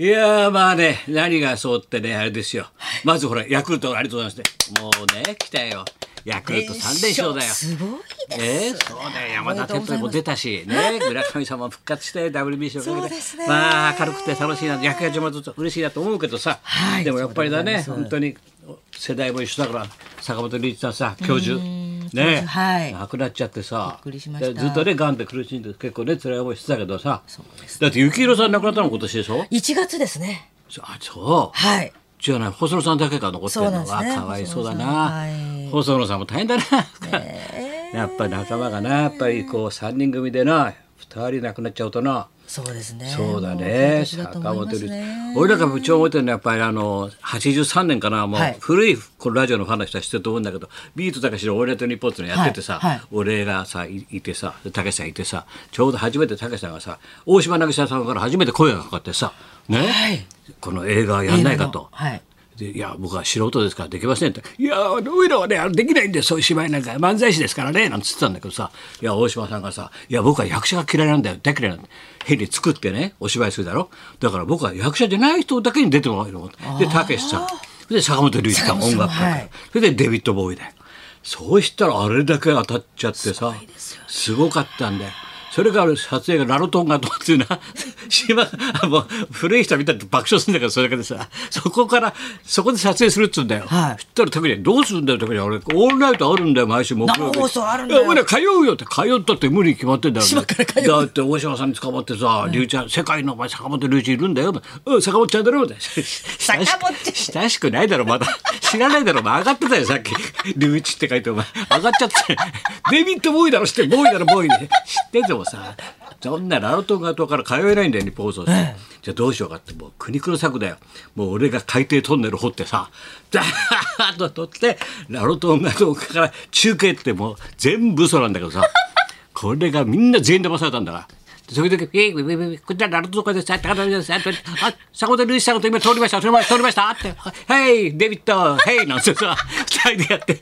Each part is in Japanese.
いやーまあね何がそうってねあれですよ、まずほらヤクルトありがとうございますねもうね来たよ。ヤクルト3連勝だよ。すごいです。えー、そうだよ。山田哲人も出たしね 村上さんも復活して WBC をかけてまあ明るくて楽しいな野球が始まると嬉しいなと思うけどさ、はい。でもやっぱりだね本当に世代も一緒だから坂本龍一さんさ教授ね、はい。亡くなっちゃってさ。ずっとねがんで苦しんで結構ね辛い思いしてたけどさ。そうですだって幸宏さん亡くなったの今年でしょ？1月ですね。あそう。はい。じゃあね細野さんだけが残ってるのそうなんですね。はかわいそうだな。細野さん。も大変だな。やっぱり仲間がな。やっぱりこう3人組でな2人亡くなっちゃうとなそうですね。そうだもね。坂本龍一。ね俺らが部長覚えてるのはやっぱりあの83年かなもうはい。古いこのラジオのファンの人は知ってると思うんだけどビートたけしの「オールナイトニッポン」っていうのやっててさ、はい。はい。俺がさいいてさたけしさんいてさちょうど初めてたけしさんがさ大島渚さんから初めて声がかかってさね、はい。この映画やんないかと。はい。でいや僕は素人ですからできませんって「いやおいらはねあのできないんでそういう芝居なんか。漫才師ですからね」なんつってたんだけどさ。いや大島さんがさ「いや僕は役者が嫌いなんだよ大嫌いなんだよ」変に作ってねお芝居するだろ。だから僕は役者じゃない人だけに出てもらうのでたけしさん。で坂本龍一さん音楽家、はい。それでデビッド・ボーイだよ。そうしたらあれだけ当たっちゃってさすごかったんだよそれから撮影がラロトンガトっていうな島あもう古い人見たら爆笑するんだけどそれだけでさそこからそこで撮影するっつうんだよ、はい。そしたら特にどうするんだよ特に。俺オールナイトあるんだよ毎週木曜日。生放送あるんだよ。俺ら通うよって通ったって無理に決まってんだよ、島から通う。だって大島さんに捕まってさ龍一ちゃん世界のお前坂本龍一いるんだようん。坂本ちゃんだろって坂本ちゃん親しくないだろまだ。知らないだろお前上がってたよさっき。龍一って書いてお前。上がっちゃって。デビッド・ボーイだろ知ってボーイだろボーイで知っててもさそんなラロトンガ島から通えないんだよ日本放送って、じゃあどうしようかってもう苦肉の策だよ。もう俺が海底トンネル掘ってさザーッと取ってラロトンガ島から中継ってもう全部嘘なんだけどさこれがみんな全員騙されたんだから。それで、えい、えい、えい、こちら、ナルトとかでさ、高田です、あ、坂本龍一さんのと今通りました、通りました、通りました、って、はい、デビッド、ヘイ、なんてさ、二人でやって、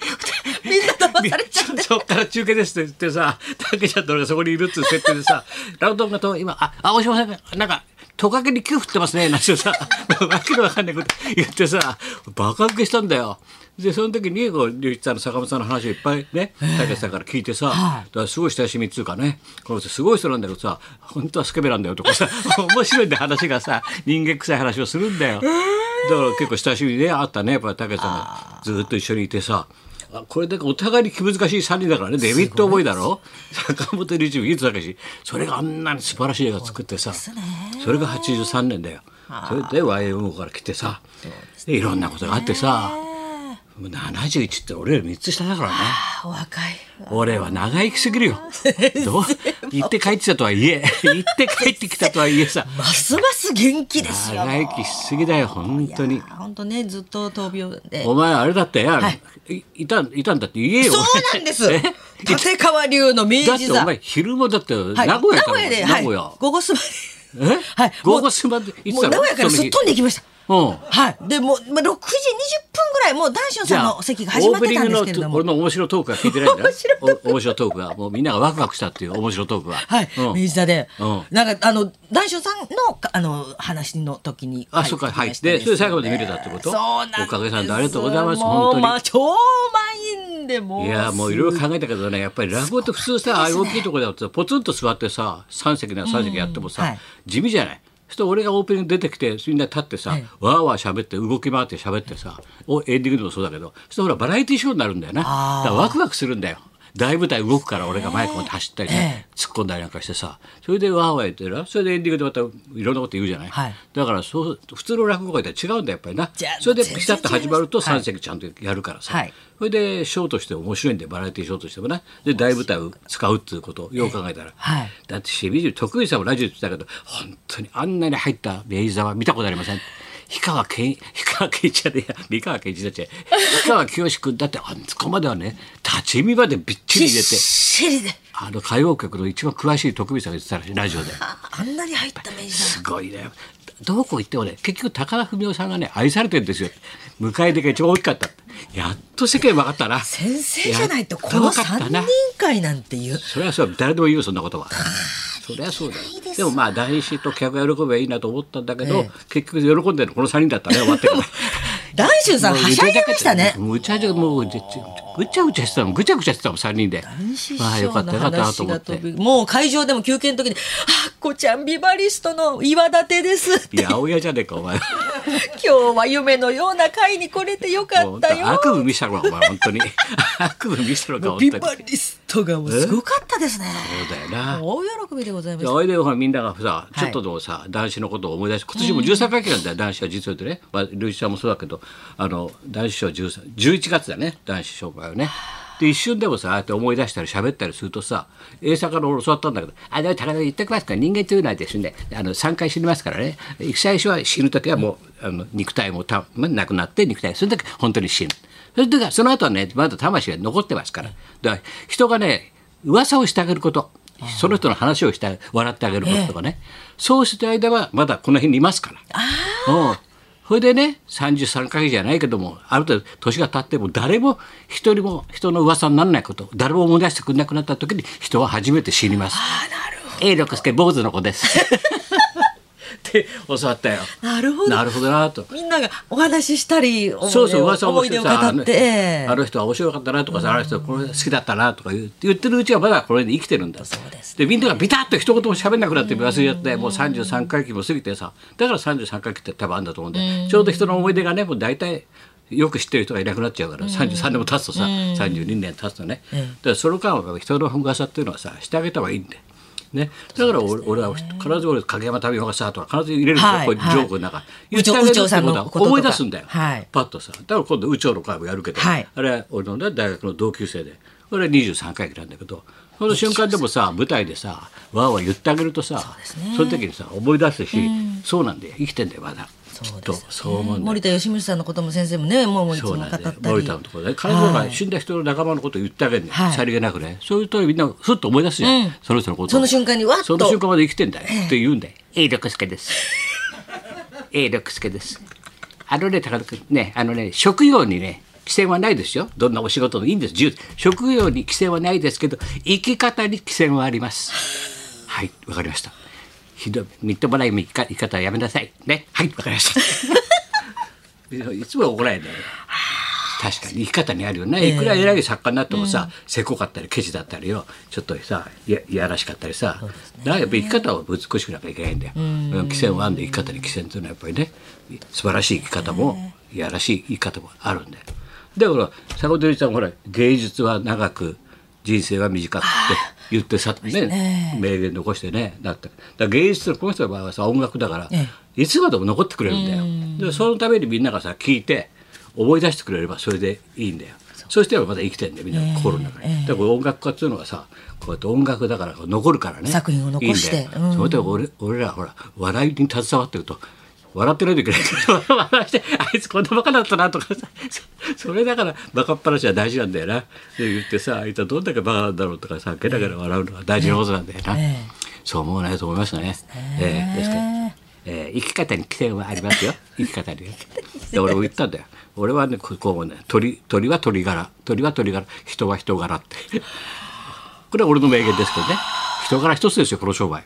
みんな騙されちゃってそっから中継ですって言ってさ、たけちゃんと俺がそこにいるっていう設定でさ、ラウトがと、今、あ、青島さん、なんか、トカゲに球振ってますね、なんてさ、わけのわかんないこと言ってさ、バカ受けしたんだよ。で、その時に、こう、龍一さんの坂本さんの話をいっぱいね、たけしさんから聞いてさ、だからすごい親しみっつうかね、この人すごい人なんだけどさ、本当はスケベなんだよとかさ、面白いんだよ話がさ、人間臭い話をするんだよ。だから結構親しみであったね、やっぱりたけしさんが。ずっと一緒にいてさ、あこれだけお互いに気難しい3人だからねデビッド・ボーイだろ？坂本龍一もだけしそれがあんなに素晴らしい映画作ってさそれが83年だよ。それで YMO から来てさでいろんなことがあってさ71って俺より3つ下だからね。お若い。俺は長生きすぎるよ。どう？行って帰ってきたとはいえ。行って帰ってきたとはいえさ。ますます元気ですよ。長生きしすぎだよ本当に。本当ね、ずっと闘病で。お前あれだってや、はい。い、いたいたんだって言えよ。そうなんです。え？立川流の明治座。だってお前昼間だって名はい。古屋から、名古屋で、名古屋、はい、午後すまで。え？はい。午後すまで行ってたの？もう名古屋からすっ飛んで行きました。うん。はい。で、もう、まあ、6時20分ぐらい、もう、男子さんの席が始まってたんですけれども。オープニング。の俺の面白いトークは聞いてないんだ。よ 面白いトーお面白いトークは。もうみんながワクワクしたっていう面白いトークは。はい、うん。明治座で、うん。なんかあの男子さんのあの話の時にあそうか。はい。でそれ最後まで見れたってこと？そうなんおかげさんでありがとうございます。本当に。まあ超満員でもう。いやもういろいろ考えたけどね。やっぱり落語って普通さああいう大きいところだとポツンと座ってさ3席なら3席やってもさ、はい。地味じゃない？そして俺がオープニング出てきてみんな立ってさ、はいわーわー喋って動き回って喋ってさおエンディングでもそうだけどそしてほらバラエティーショーになるんだよな。だからワクワクするんだよ大舞台動くから俺がマイク持って走ったりね、え突っ込んだりなんかしてさそれでわーわー言ってるなそれでエンディングでまたいろんなこと言うじゃない、はい。だからそう普通の落語会とは違うんだよやっぱりな。それでピタッと始まると3全然違います席ちゃんとやるからさ、はい。それでショーとして面白いんでバラエティーショーとしてもねで大舞台を使うっていうことをよう考えたら、はい。だって清水徳井さんもラジオで言ってたけど本当にあんなに入った明治座は見たことありません氷川 ゃねえや三河健一だっちゃ氷川きよし君だってあそこまではね立ち見までびっちり入れてあの歌謡曲の一番詳しい徳井さんが言ってたらしいラジオで。ああんなに入った明治座すごいね。どこ行ってもね、結局高田文夫さんがね、愛されてるんですよ。迎え出が一番大きかった。やっと世間分かったな。先生じゃないとこの3分かったな人会なんていうそれはそう、誰でも言うよ、そんなことは。そりゃそうだよ。でもまあ男子と客が喜べばいいなと思ったんだけど、え結局喜んでるのこの3人だったね終わってから 男子さんはしゃいでましたね。むちゃくちゃもうぐちゃぐちゃしてたもんぐちゃぐちゃしてたもん3人で。まあよかったよかったなともう会場でも休憩の時に「あっこちゃんビバリストの岩立です」いや青屋じゃねえかお前 今日は夢のような会に来れてよかったよ。悪夢見せたのかお前本当に 悪夢見せたのか本当ビにバリストがもうすごかったですね。そうだよな大喜びでございます。おいでよほらみんながさいちょっとでもさ、男子のことを思い出して今年も13回忌なんだよ、男子は実はでね、まあ、ルイさんもそうだけどあの男子賞13 11月だね男子賞会はね。で一瞬でもさああやって思い出したり喋ったりするとさ栄作から俺教わったんだけど「あでも高田言っておきますから人間というのはですねあの3回死にますからね。最初は死ぬ時はもうあの肉体もた、まあ、なくなって肉体その時本当に死ぬ。それでその後はねまだ魂が残ってますから。だから人がね噂をしてあげること。その人の話をして笑ってあげることとかね、そうしてる間はまだこの辺にいますから。うんそれでね33回じゃないけどもある程度年が経っても誰も一人も人の噂にならないこと誰も思い出してくれなくなった時に人は初めて死にます。A 六輔坊主の子です。って教わったよ。なるほど。なるほどなと。みんながお話ししたり、そうそう噂をしてさあの人は面白かったなとかさ、あの人はこれ好きだったなとか言ってるうちはまだこれで生きてるんだそうですでみんながビタッと一言も喋んなくなって忘れちゃってもう33回忌も過ぎてさだから33回忌って多分あるんだと思うんで、ちょうど人の思い出がねもう大体よく知ってる人がいなくなっちゃうから、33年も経つとさ、32年経つとね、だからその間は人の噂っていうのはさしてあげた方がいいんで。ね、だから俺俺は必ず俺影山民生がさとか必ず入れるんですよ、はいこういうジョークの中、言うちょってあげるって思い出すんだよ、はい。パッとさ。だから今度宇宙の会もやるけど、はい。あれは俺の、ね、大学の同級生で俺は23回忌なんだけどその瞬間でもさ舞台でさわーわー言ってあげるとさそ,、の時にさ思い出すし、そうなんだよ。生きてんだよまだそう思うんだよ。森田義満さんのことも先生もね、もういつそうも語ったり。森田のところで彼女が死んだ人の仲間のことを言ってあげるね、はい。さりげなくねそういうとみんなふっと思い出すじゃん、その人のことをその瞬間にわっと。その瞬間まで生きてんだよ、って言うんだよ。A 六輔です。A 六輔です。あのね高田君ねあのね職業にね規制はないですよ。どんなお仕事でもいいんです。自由職業に規制はないですけど生き方に規制はあります。はいわかりましたひどいみっともない生き方はやめなさいねはいわかりましたいつも怒られるんだよ確かに生き方にあるよね、いくら偉い作家になってもさ、せこかったりケチだったりよちょっとさいやいやらしかったりさ、だからやっぱり生き方を美しくなきゃいけないんだよ、規制はあんで生き方に規制っていうのはやっぱりね素晴らしい生き方もいやらしい生き方もあるんだよだから坂本龍一さんほら芸術は長く人生は短くって言ってさ、ね名言残してねなっただ芸術のこの人の場合はさ音楽だから、えいつまでも残ってくれるんだよ。でそのためにみんながさ聞いて思い出してくれればそれでいいんだよ。そしてまだ生きてんだよみんな心の中に。だから音楽家っていうのはさこうやって音楽だから残るからね。作品を残していいんだようんそれで俺俺らほら笑いに携わってると。笑ってないといけない笑してあいつこんなバカだったなとかさそれだからバカっ話は大事なんだよなで言ってさあいつはどんだけバカなんだろうとかさゲラゲラ笑うのが大事なことなんだよな、ええそう思わないと思いますね。ええですから、えー生き方に。規制はありますよ。生き方に。で俺も言ったんだよ。俺はねこうこうね鳥鳥は鳥柄鳥は鳥柄人は人柄って。これは俺の名言ですけどね。人柄一つですよこの商売。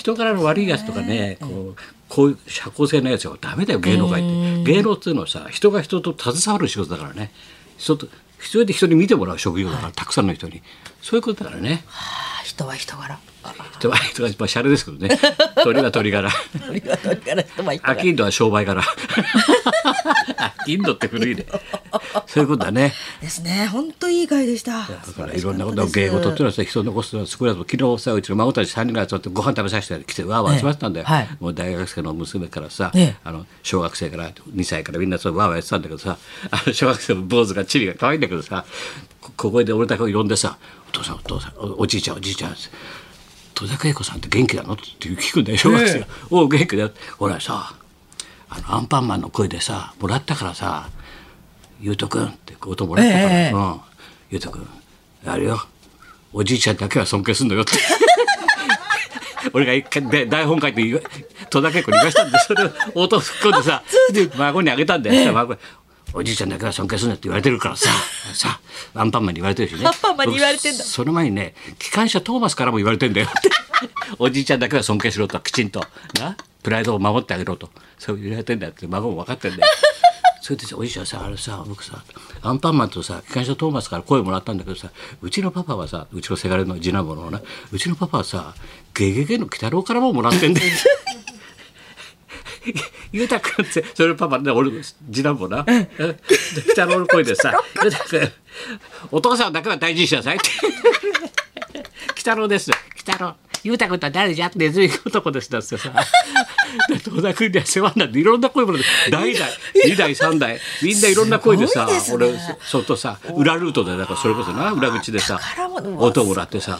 人柄の悪いやつとかね、こうこういう社交性のやつはダメだよ芸能界って。芸能っていうのはさ人が人と携わる仕事だからね。人とそれで人に見てもらう職業だから、たくさんの人にそういうことだからね。あ人は人柄。人は人がまあシャレですけどね。鳥は鳥柄。鳥は鳥柄、人は人柄。アキンドは商売柄。アキンドって古いね。そういうことだね。ですね。本当いい回でした。だからいろんなことを芸事っていうのはさ人を残すのは少なくとも昨日さうちの孫たち3人が集まってご飯食べさせて来てわーわー集まってたんだよ、もう大学生の娘からさ、ええあの小学生から2歳からみんなそうわーわーやってたんだけどさあの小学生の坊主がチリが可愛いんだけどさこ小声で俺だけを呼んでさ「お父さんお父さんおおじいちゃんおじいちゃん」戸田恵子さんって元気なの?」って聞くんだよ小学生。が「おう元気だよ」ほらさあのアンパンマンの声でさもらったからさゆうとくんって音もらったから、ええ。うん、ゆうとくんあれよ。おじいちゃんだけは尊敬すんのよって。俺が一回で台本書いて戸田恵子に言わしたんでそれを音を吹っ込んでさで孫にあげたんだよ、孫におじいちゃんだけは尊敬するなって言われてるからさ。さアンパンマンに言われてるしね。アンパンマンに言われてんだ。その前にね機関車トーマスからも言われてんだよ。っ ておじいちゃんだけは尊敬しろときちんと。な？プライドを守ってあげろと。そう言われてんだよって孫も分かってんだよ。それでさおじいちゃんさあれさ僕さアンパンマンとさ機関車トーマスから声もらったんだけどさうちのパパはさうちのせがれの次男坊のな。うちのパパはさゲゲゲの鬼太郎からももらってんだよ ゆうたくんってそれパパね俺次男坊な。鬼太郎の声でさ「ゆうたくんお父さんだけは大事にしなさい」って「鬼太郎です。鬼太郎。ゆうたくんとは誰じゃネズミ男です」だってさで戸田君には世話になっていろんな声もらって代々2代3代。みんないろんな声でさ俺そっとさ裏ルートでだからそれこそな裏口でさ音をもらってさ。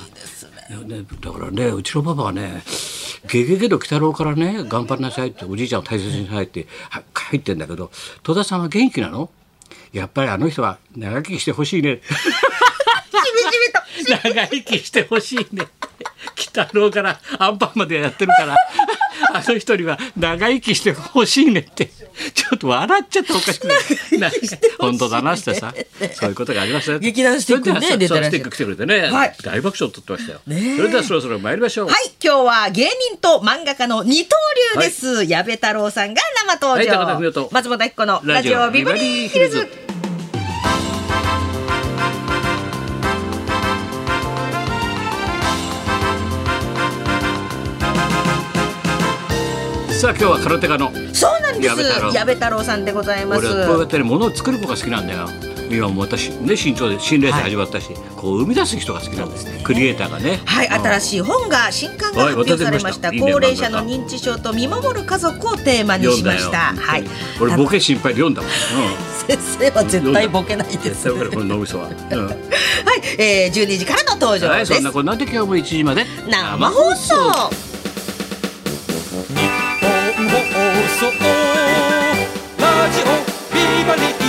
ね、だからねうちのパパはね「ゲゲゲの鬼太郎からね頑張りなさい」っておじいちゃんを大切にしなさいっては入ってんだけど戸田さんは元気なの？やっぱりあの人は長生きしてほしいね。長生きしてほしいね。鬼太郎からアンパンまでやってるから あの人には長生きしてほしいねって。ちょっと笑っちゃっておかしくないな本当だなってさそういうことがありましたよ劇団スティックね出てらっしゃる。来てくれてね、はい。大爆笑を取ってましたよ、それではそろそろ参りましょう、はい、今日は芸人と漫画家の二刀流です。矢部太郎さんが生登場。松本明子のラジオビバリーヒルズ。さあ今日は空手家のそうなんです。矢部太郎さんでございます。俺はこうやってね物を作る子が好きなんだよ今も私ね新潮で新連載始まったし、こう生み出す人が好きなんですクリエイターがねはい、新しい本が新刊が発表されました。はい高齢者の認知症と見守る家族をテーマにしました。はい。俺ボケ心配で読んだもん、先生は絶対ボケないうん、です。絶対わかるこの脳みそは、うんはい、えー、12時からの登場はい、です。そんなこんなで今日も1時まで生放送。そう。ラジオビバリッ